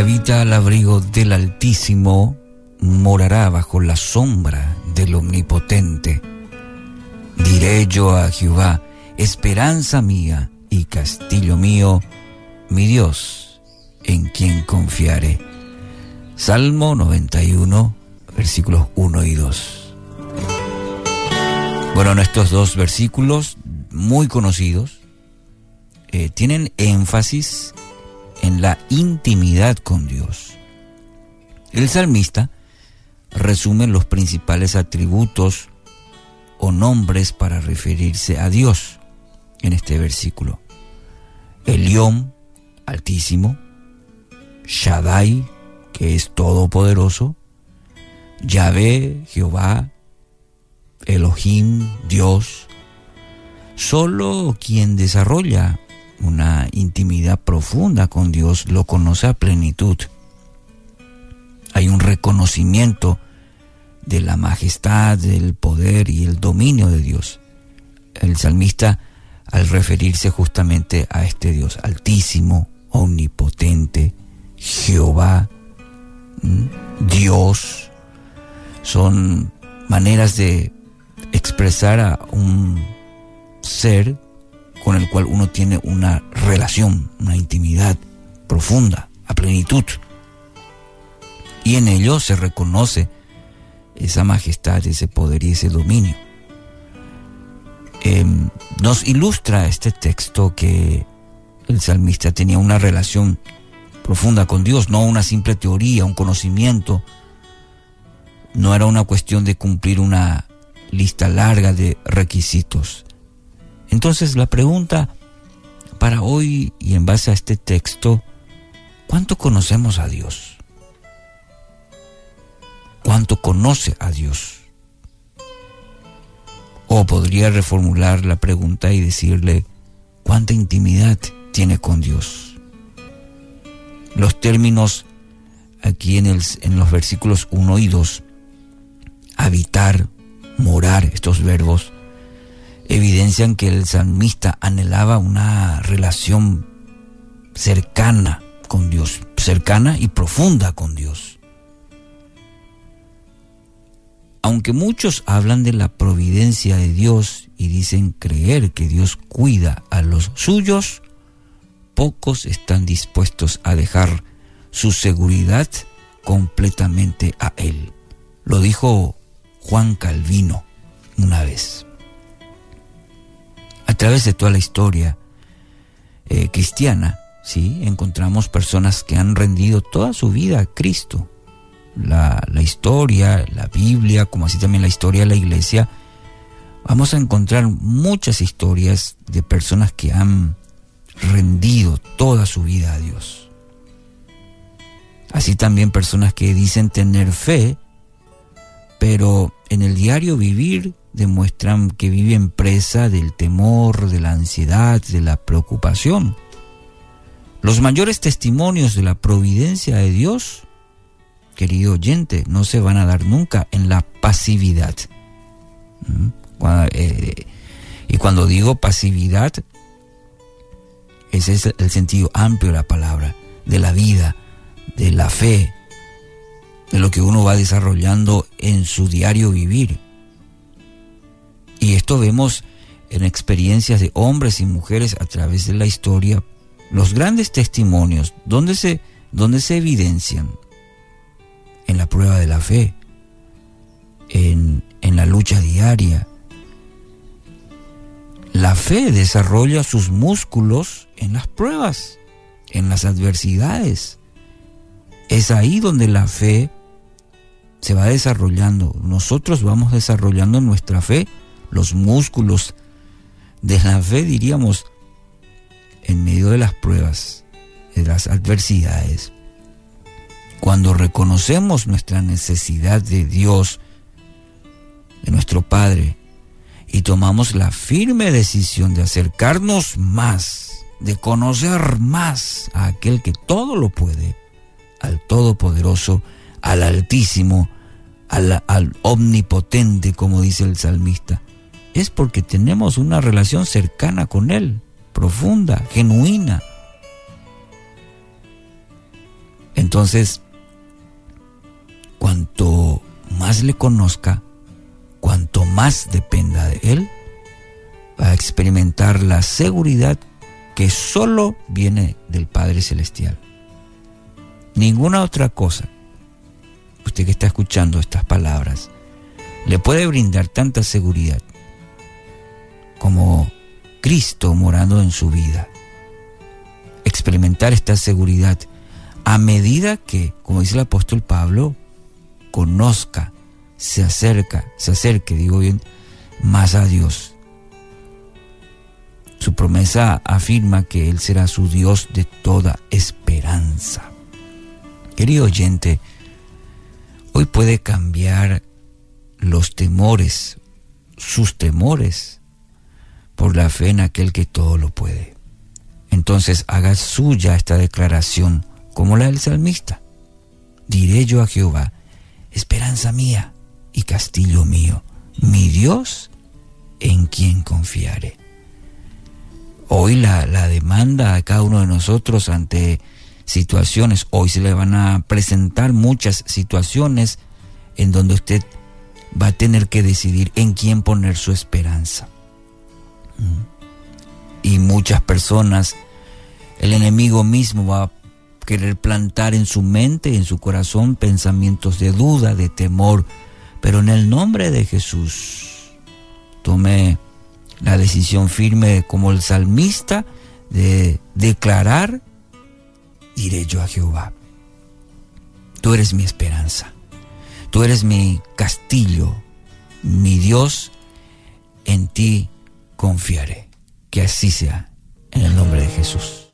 habita al abrigo del Altísimo morará bajo la sombra del Omnipotente. Diré yo a Jehová, esperanza mía y castillo mío, mi Dios, en quien confiaré. Salmo 91, versículos 1 y 2. Bueno, estos dos versículos muy conocidos eh, tienen énfasis en la intimidad con Dios. El salmista resume los principales atributos o nombres para referirse a Dios en este versículo. Elión, altísimo, Shaddai, que es todopoderoso, Yahvé, Jehová, Elohim, Dios. Solo quien desarrolla una intimidad profunda con Dios lo conoce a plenitud. Hay un reconocimiento de la majestad, del poder y el dominio de Dios. El salmista, al referirse justamente a este Dios altísimo, omnipotente, Jehová, Dios, son maneras de expresar a un ser con el cual uno tiene una relación, una intimidad profunda, a plenitud. Y en ello se reconoce esa majestad, ese poder y ese dominio. Em, nos ilustra este texto que el salmista tenía una relación profunda con Dios, no una simple teoría, un conocimiento. No era una cuestión de cumplir una lista larga de requisitos. Entonces la pregunta para hoy y en base a este texto, ¿cuánto conocemos a Dios? ¿Cuánto conoce a Dios? O podría reformular la pregunta y decirle, ¿cuánta intimidad tiene con Dios? Los términos aquí en, los versículos 1 y 2, habitar, morar, estos verbos, evidencian que el salmista anhelaba una relación cercana con Dios, cercana y profunda con Dios. Aunque muchos hablan de la providencia de Dios y dicen creer que Dios cuida a los suyos, pocos están dispuestos a dejar su seguridad completamente a Él. Lo dijo Juan Calvino una vez a través de toda la historia eh, cristiana, ¿sí? encontramos personas que han rendido toda su vida a Cristo. La, la historia, la Biblia, como así también la historia de la iglesia, vamos a encontrar muchas historias de personas que han rendido toda su vida a Dios. Así también personas que dicen tener fe, pero en el diario vivir demuestran que viven presa del temor, de la ansiedad, de la preocupación. Los mayores testimonios de la providencia de Dios, querido oyente, no se van a dar nunca en la pasividad. ¿Mm? Eh, y cuando digo pasividad, ese es el sentido amplio de la palabra, de la vida, de la fe, de lo que uno va desarrollando en su diario vivir. Y esto vemos en experiencias de hombres y mujeres a través de la historia, los grandes testimonios, ¿dónde se, se evidencian? En la prueba de la fe, en, en la lucha diaria. La fe desarrolla sus músculos en las pruebas, en las adversidades. Es ahí donde la fe se va desarrollando. Nosotros vamos desarrollando nuestra fe los músculos de la fe, diríamos, en medio de las pruebas, de las adversidades. Cuando reconocemos nuestra necesidad de Dios, de nuestro Padre, y tomamos la firme decisión de acercarnos más, de conocer más a aquel que todo lo puede, al Todopoderoso, al Altísimo, al, al Omnipotente, como dice el salmista, es porque tenemos una relación cercana con Él, profunda, genuina. Entonces, cuanto más le conozca, cuanto más dependa de Él, va a experimentar la seguridad que solo viene del Padre Celestial. Ninguna otra cosa, usted que está escuchando estas palabras, le puede brindar tanta seguridad como Cristo morando en su vida. Experimentar esta seguridad a medida que, como dice el apóstol Pablo, conozca, se acerca, se acerque, digo bien, más a Dios. Su promesa afirma que Él será su Dios de toda esperanza. Querido oyente, hoy puede cambiar los temores, sus temores, por la fe en aquel que todo lo puede. Entonces haga suya esta declaración como la del salmista. Diré yo a Jehová, esperanza mía y castillo mío, mi Dios en quien confiaré. Hoy la, la demanda a cada uno de nosotros ante situaciones, hoy se le van a presentar muchas situaciones en donde usted va a tener que decidir en quién poner su esperanza. Y muchas personas, el enemigo mismo va a querer plantar en su mente, en su corazón, pensamientos de duda, de temor. Pero en el nombre de Jesús, tome la decisión firme como el salmista de declarar, diré yo a Jehová, tú eres mi esperanza, tú eres mi castillo, mi Dios, en ti confiaré. Que así sea, en el nombre de Jesús.